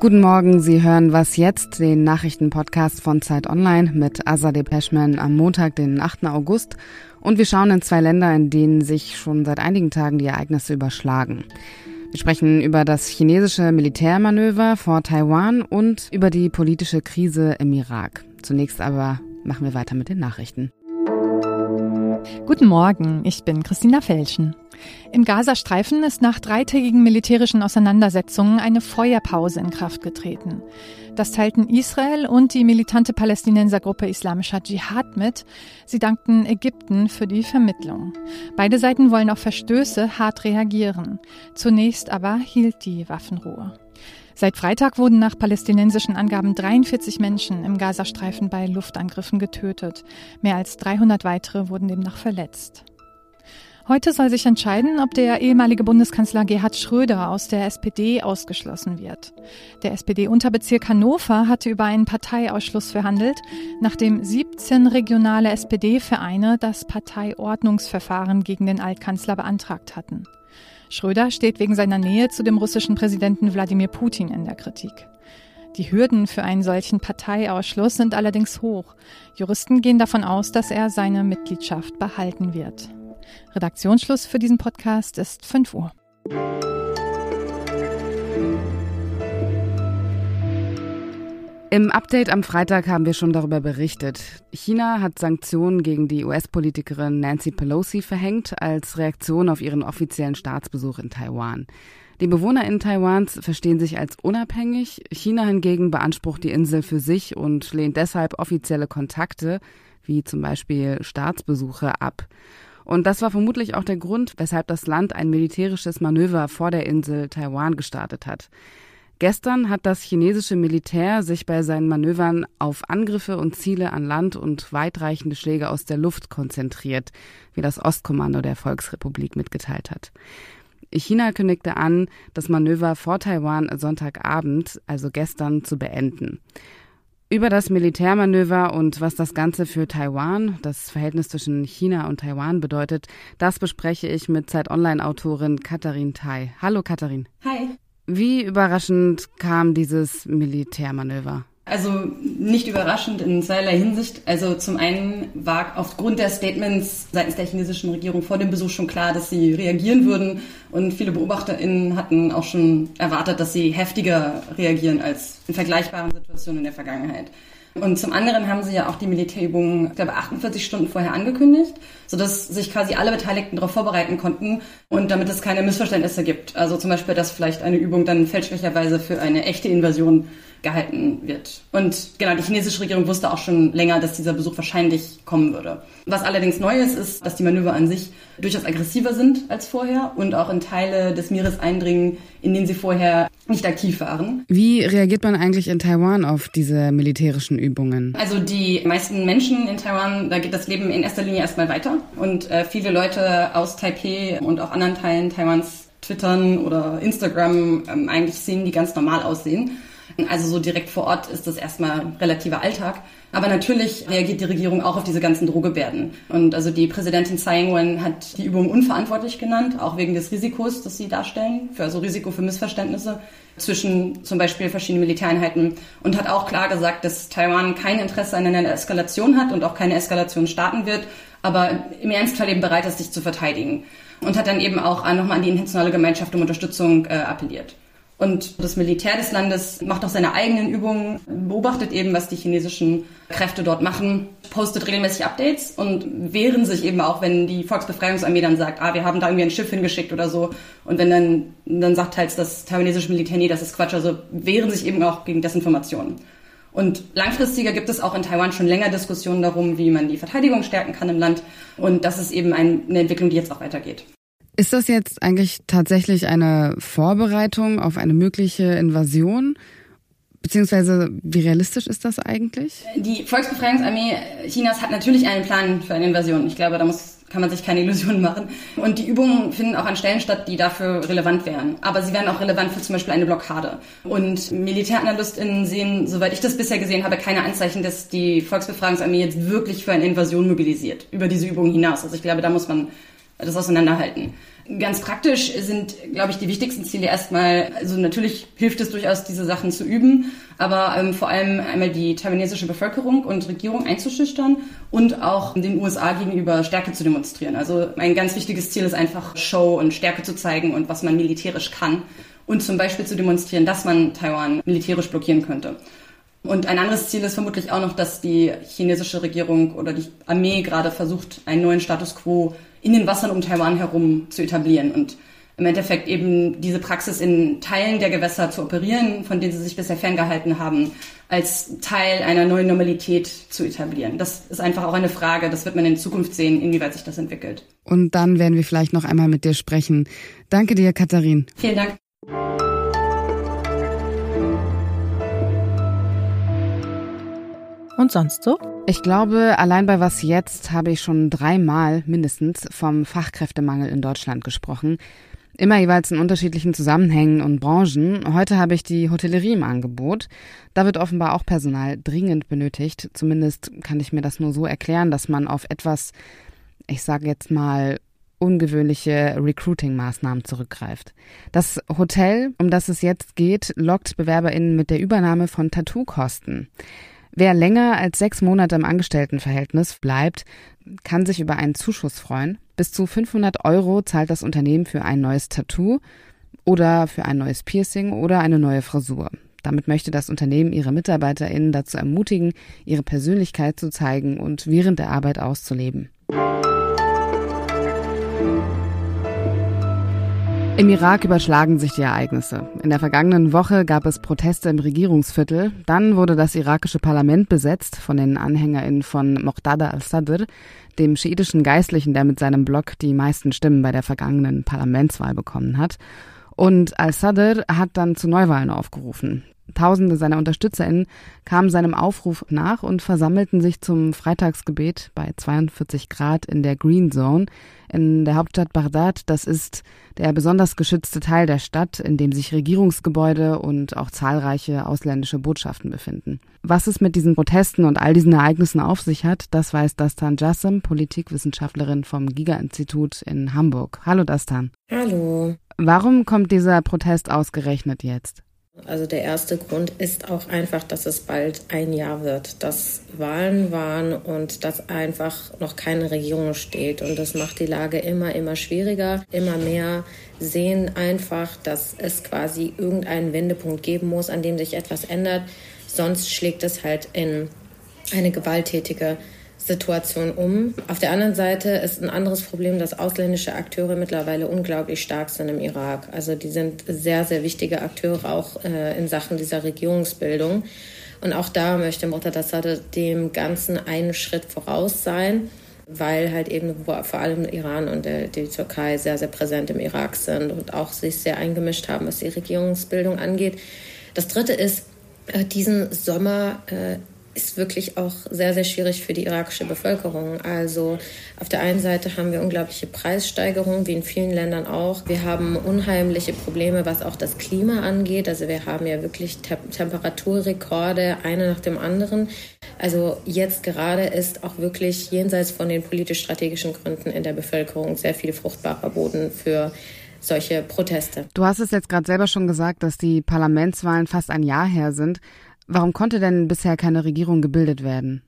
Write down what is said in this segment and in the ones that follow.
Guten Morgen, Sie hören Was jetzt, den Nachrichtenpodcast von Zeit Online mit Azadeh Peschman am Montag, den 8. August. Und wir schauen in zwei Länder, in denen sich schon seit einigen Tagen die Ereignisse überschlagen. Wir sprechen über das chinesische Militärmanöver vor Taiwan und über die politische Krise im Irak. Zunächst aber machen wir weiter mit den Nachrichten. Guten Morgen, ich bin Christina Felschen. Im Gazastreifen ist nach dreitägigen militärischen Auseinandersetzungen eine Feuerpause in Kraft getreten. Das teilten Israel und die militante Palästinensergruppe Islamischer Dschihad mit. Sie dankten Ägypten für die Vermittlung. Beide Seiten wollen auf Verstöße hart reagieren. Zunächst aber hielt die Waffenruhe. Seit Freitag wurden nach palästinensischen Angaben 43 Menschen im Gazastreifen bei Luftangriffen getötet. Mehr als 300 weitere wurden demnach verletzt. Heute soll sich entscheiden, ob der ehemalige Bundeskanzler Gerhard Schröder aus der SPD ausgeschlossen wird. Der SPD-Unterbezirk Hannover hatte über einen Parteiausschluss verhandelt, nachdem 17 regionale SPD-Vereine das Parteiordnungsverfahren gegen den Altkanzler beantragt hatten. Schröder steht wegen seiner Nähe zu dem russischen Präsidenten Wladimir Putin in der Kritik. Die Hürden für einen solchen Parteiausschluss sind allerdings hoch. Juristen gehen davon aus, dass er seine Mitgliedschaft behalten wird. Redaktionsschluss für diesen Podcast ist 5 Uhr. Im Update am Freitag haben wir schon darüber berichtet. China hat Sanktionen gegen die US-Politikerin Nancy Pelosi verhängt als Reaktion auf ihren offiziellen Staatsbesuch in Taiwan. Die Bewohner in Taiwans verstehen sich als unabhängig. China hingegen beansprucht die Insel für sich und lehnt deshalb offizielle Kontakte, wie zum Beispiel Staatsbesuche, ab. Und das war vermutlich auch der Grund, weshalb das Land ein militärisches Manöver vor der Insel Taiwan gestartet hat. Gestern hat das chinesische Militär sich bei seinen Manövern auf Angriffe und Ziele an Land und weitreichende Schläge aus der Luft konzentriert, wie das Ostkommando der Volksrepublik mitgeteilt hat. China kündigte an, das Manöver vor Taiwan Sonntagabend, also gestern, zu beenden. Über das Militärmanöver und was das Ganze für Taiwan, das Verhältnis zwischen China und Taiwan bedeutet, das bespreche ich mit Zeit Online-Autorin Katharin Tai. Hallo Katharin. Hi. Wie überraschend kam dieses Militärmanöver? Also nicht überraschend in zweierlei Hinsicht. Also zum einen war aufgrund der Statements seitens der chinesischen Regierung vor dem Besuch schon klar, dass sie reagieren würden. Und viele BeobachterInnen hatten auch schon erwartet, dass sie heftiger reagieren als in vergleichbaren Situationen in der Vergangenheit. Und zum anderen haben sie ja auch die Militärübungen, ich glaube, 48 Stunden vorher angekündigt, sodass sich quasi alle Beteiligten darauf vorbereiten konnten und damit es keine Missverständnisse gibt. Also zum Beispiel, dass vielleicht eine Übung dann fälschlicherweise für eine echte Invasion gehalten wird. Und genau, die chinesische Regierung wusste auch schon länger, dass dieser Besuch wahrscheinlich kommen würde. Was allerdings neu ist, ist, dass die Manöver an sich durchaus aggressiver sind als vorher und auch in Teile des Meeres eindringen, in denen sie vorher nicht aktiv waren. Wie reagiert man eigentlich in Taiwan auf diese militärischen Übungen? Also die meisten Menschen in Taiwan, da geht das Leben in erster Linie erstmal weiter und äh, viele Leute aus Taipei und auch anderen Teilen Taiwans twittern oder Instagram ähm, eigentlich sehen, die ganz normal aussehen. Also so direkt vor Ort ist das erstmal relativer Alltag. Aber natürlich reagiert die Regierung auch auf diese ganzen Drohgebärden. Und also die Präsidentin Tsai Ing-wen hat die Übung unverantwortlich genannt, auch wegen des Risikos, das sie darstellen, für also Risiko für Missverständnisse zwischen zum Beispiel verschiedenen Militäreinheiten und hat auch klar gesagt, dass Taiwan kein Interesse an einer Eskalation hat und auch keine Eskalation starten wird, aber im Ernstfall eben bereit ist, sich zu verteidigen. Und hat dann eben auch nochmal an die internationale Gemeinschaft um Unterstützung äh, appelliert. Und das Militär des Landes macht auch seine eigenen Übungen, beobachtet eben, was die chinesischen Kräfte dort machen, postet regelmäßig Updates und wehren sich eben auch, wenn die Volksbefreiungsarmee dann sagt, ah, wir haben da irgendwie ein Schiff hingeschickt oder so. Und wenn dann, dann sagt halt das taiwanesische Militär, nee, das ist Quatsch. Also wehren sich eben auch gegen Desinformationen. Und langfristiger gibt es auch in Taiwan schon länger Diskussionen darum, wie man die Verteidigung stärken kann im Land. Und das ist eben eine Entwicklung, die jetzt auch weitergeht. Ist das jetzt eigentlich tatsächlich eine Vorbereitung auf eine mögliche Invasion? Beziehungsweise, wie realistisch ist das eigentlich? Die Volksbefreiungsarmee Chinas hat natürlich einen Plan für eine Invasion. Ich glaube, da muss, kann man sich keine Illusionen machen. Und die Übungen finden auch an Stellen statt, die dafür relevant wären. Aber sie wären auch relevant für zum Beispiel eine Blockade. Und MilitäranalystInnen sehen, soweit ich das bisher gesehen habe, keine Anzeichen, dass die Volksbefreiungsarmee jetzt wirklich für eine Invasion mobilisiert. Über diese Übungen hinaus. Also ich glaube, da muss man das Auseinanderhalten. Ganz praktisch sind, glaube ich, die wichtigsten Ziele erstmal, also natürlich hilft es durchaus, diese Sachen zu üben, aber ähm, vor allem einmal die taiwanesische Bevölkerung und Regierung einzuschüchtern und auch den USA gegenüber Stärke zu demonstrieren. Also ein ganz wichtiges Ziel ist einfach Show und Stärke zu zeigen und was man militärisch kann und zum Beispiel zu demonstrieren, dass man Taiwan militärisch blockieren könnte. Und ein anderes Ziel ist vermutlich auch noch, dass die chinesische Regierung oder die Armee gerade versucht, einen neuen Status quo in den Wassern um Taiwan herum zu etablieren und im Endeffekt eben diese Praxis in Teilen der Gewässer zu operieren, von denen sie sich bisher ferngehalten haben, als Teil einer neuen Normalität zu etablieren. Das ist einfach auch eine Frage, das wird man in Zukunft sehen, inwieweit sich das entwickelt. Und dann werden wir vielleicht noch einmal mit dir sprechen. Danke dir, Katharin. Vielen Dank. Und sonst so? Ich glaube, allein bei Was jetzt habe ich schon dreimal mindestens vom Fachkräftemangel in Deutschland gesprochen. Immer jeweils in unterschiedlichen Zusammenhängen und Branchen. Heute habe ich die Hotellerie im Angebot. Da wird offenbar auch Personal dringend benötigt. Zumindest kann ich mir das nur so erklären, dass man auf etwas, ich sage jetzt mal, ungewöhnliche Recruiting-Maßnahmen zurückgreift. Das Hotel, um das es jetzt geht, lockt BewerberInnen mit der Übernahme von Tattoo-Kosten. Wer länger als sechs Monate im Angestelltenverhältnis bleibt, kann sich über einen Zuschuss freuen. Bis zu 500 Euro zahlt das Unternehmen für ein neues Tattoo oder für ein neues Piercing oder eine neue Frisur. Damit möchte das Unternehmen ihre MitarbeiterInnen dazu ermutigen, ihre Persönlichkeit zu zeigen und während der Arbeit auszuleben. Im Irak überschlagen sich die Ereignisse. In der vergangenen Woche gab es Proteste im Regierungsviertel. Dann wurde das irakische Parlament besetzt von den AnhängerInnen von Moqtada al-Sadr, dem schiitischen Geistlichen, der mit seinem Block die meisten Stimmen bei der vergangenen Parlamentswahl bekommen hat. Und al-Sadr hat dann zu Neuwahlen aufgerufen. Tausende seiner UnterstützerInnen kamen seinem Aufruf nach und versammelten sich zum Freitagsgebet bei 42 Grad in der Green Zone in der Hauptstadt Bagdad. Das ist der besonders geschützte Teil der Stadt, in dem sich Regierungsgebäude und auch zahlreiche ausländische Botschaften befinden. Was es mit diesen Protesten und all diesen Ereignissen auf sich hat, das weiß Dastan Jassem, Politikwissenschaftlerin vom Giga-Institut in Hamburg. Hallo Dastan. Hallo. Warum kommt dieser Protest ausgerechnet jetzt? Also der erste Grund ist auch einfach, dass es bald ein Jahr wird, dass Wahlen waren und dass einfach noch keine Regierung steht. Und das macht die Lage immer, immer schwieriger. Immer mehr sehen einfach, dass es quasi irgendeinen Wendepunkt geben muss, an dem sich etwas ändert. Sonst schlägt es halt in eine gewalttätige Situation um. Auf der anderen Seite ist ein anderes Problem, dass ausländische Akteure mittlerweile unglaublich stark sind im Irak. Also die sind sehr, sehr wichtige Akteure auch äh, in Sachen dieser Regierungsbildung. Und auch da möchte Muqtada dem Ganzen einen Schritt voraus sein, weil halt eben vor allem Iran und die Türkei sehr, sehr präsent im Irak sind und auch sich sehr eingemischt haben, was die Regierungsbildung angeht. Das Dritte ist, äh, diesen Sommer äh, ist wirklich auch sehr, sehr schwierig für die irakische Bevölkerung. Also auf der einen Seite haben wir unglaubliche Preissteigerungen, wie in vielen Ländern auch. Wir haben unheimliche Probleme, was auch das Klima angeht. Also wir haben ja wirklich Te Temperaturrekorde, eine nach dem anderen. Also jetzt gerade ist auch wirklich jenseits von den politisch-strategischen Gründen in der Bevölkerung sehr viel fruchtbarer Boden für solche Proteste. Du hast es jetzt gerade selber schon gesagt, dass die Parlamentswahlen fast ein Jahr her sind. Warum konnte denn bisher keine Regierung gebildet werden?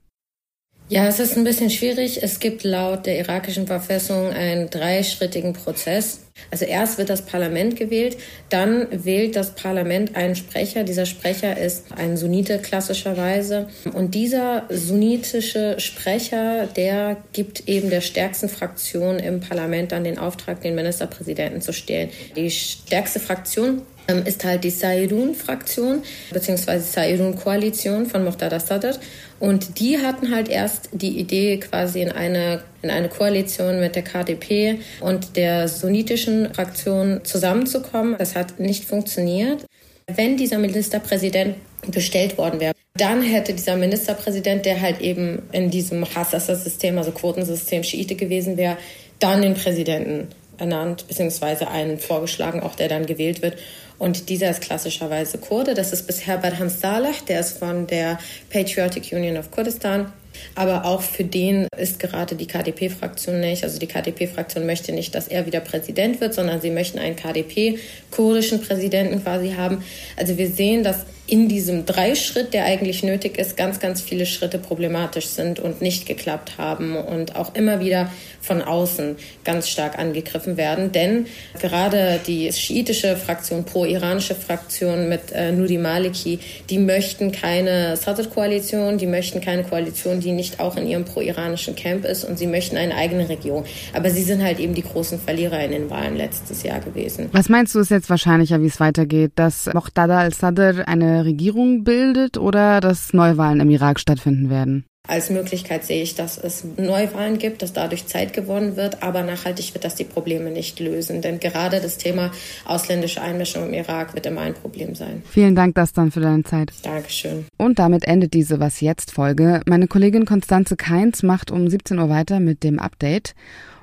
Ja, es ist ein bisschen schwierig. Es gibt laut der irakischen Verfassung einen dreischrittigen Prozess. Also erst wird das Parlament gewählt, dann wählt das Parlament einen Sprecher. Dieser Sprecher ist ein Sunnite klassischerweise. Und dieser sunnitische Sprecher, der gibt eben der stärksten Fraktion im Parlament dann den Auftrag, den Ministerpräsidenten zu stellen. Die stärkste Fraktion ähm, ist halt die Sairun-Fraktion beziehungsweise Sairun-Koalition von Muqtada Sadr. Und die hatten halt erst die Idee, quasi in eine, in eine Koalition mit der KDP und der sunnitischen Fraktion zusammenzukommen. Das hat nicht funktioniert. Wenn dieser Ministerpräsident bestellt worden wäre, dann hätte dieser Ministerpräsident, der halt eben in diesem Hassasser-System, also Quotensystem Schiite gewesen wäre, dann den Präsidenten ernannt, beziehungsweise einen vorgeschlagen, auch der dann gewählt wird. Und dieser ist klassischerweise Kurde. Das ist bisher Barham Saleh, der ist von der Patriotic Union of Kurdistan. Aber auch für den ist gerade die KDP-Fraktion nicht. Also die KDP-Fraktion möchte nicht, dass er wieder Präsident wird, sondern sie möchten einen KDP-kurdischen Präsidenten quasi haben. Also wir sehen, dass in diesem Dreischritt, der eigentlich nötig ist, ganz, ganz viele Schritte problematisch sind und nicht geklappt haben und auch immer wieder von außen ganz stark angegriffen werden. Denn gerade die schiitische Fraktion, pro-iranische Fraktion mit äh, Nudi Maliki, die möchten keine Sadr-Koalition, die möchten keine Koalition, die nicht auch in ihrem pro-iranischen Camp ist und sie möchten eine eigene Regierung. Aber sie sind halt eben die großen Verlierer in den Wahlen letztes Jahr gewesen. Was meinst du, ist jetzt wahrscheinlicher, wie es weitergeht, dass Moqtada al-Sadr eine Regierung bildet oder dass Neuwahlen im Irak stattfinden werden? Als Möglichkeit sehe ich, dass es Neuwahlen gibt, dass dadurch Zeit gewonnen wird, aber nachhaltig wird das die Probleme nicht lösen. Denn gerade das Thema ausländische Einmischung im Irak wird immer ein Problem sein. Vielen Dank, das dann für deine Zeit. Dankeschön. Und damit endet diese Was jetzt Folge. Meine Kollegin Konstanze Keins macht um 17 Uhr weiter mit dem Update.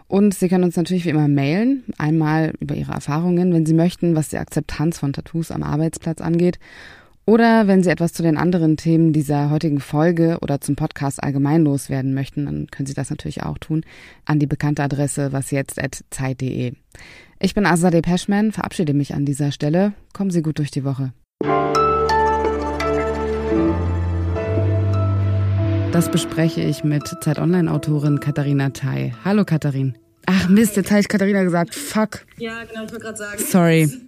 Und Sie können uns natürlich wie immer mailen, einmal über Ihre Erfahrungen, wenn Sie möchten, was die Akzeptanz von Tattoos am Arbeitsplatz angeht oder wenn Sie etwas zu den anderen Themen dieser heutigen Folge oder zum Podcast allgemein loswerden möchten, dann können Sie das natürlich auch tun an die bekannte Adresse wasjetzt.zeit.de. Ich bin Azadeh Peschman, verabschiede mich an dieser Stelle. Kommen Sie gut durch die Woche. Das bespreche ich mit Zeit Online-Autorin Katharina Tai. Hallo Katharin. Ach Mist, jetzt habe ich Katharina gesagt. Fuck. Ja, genau, ich wollte gerade sagen. Sorry.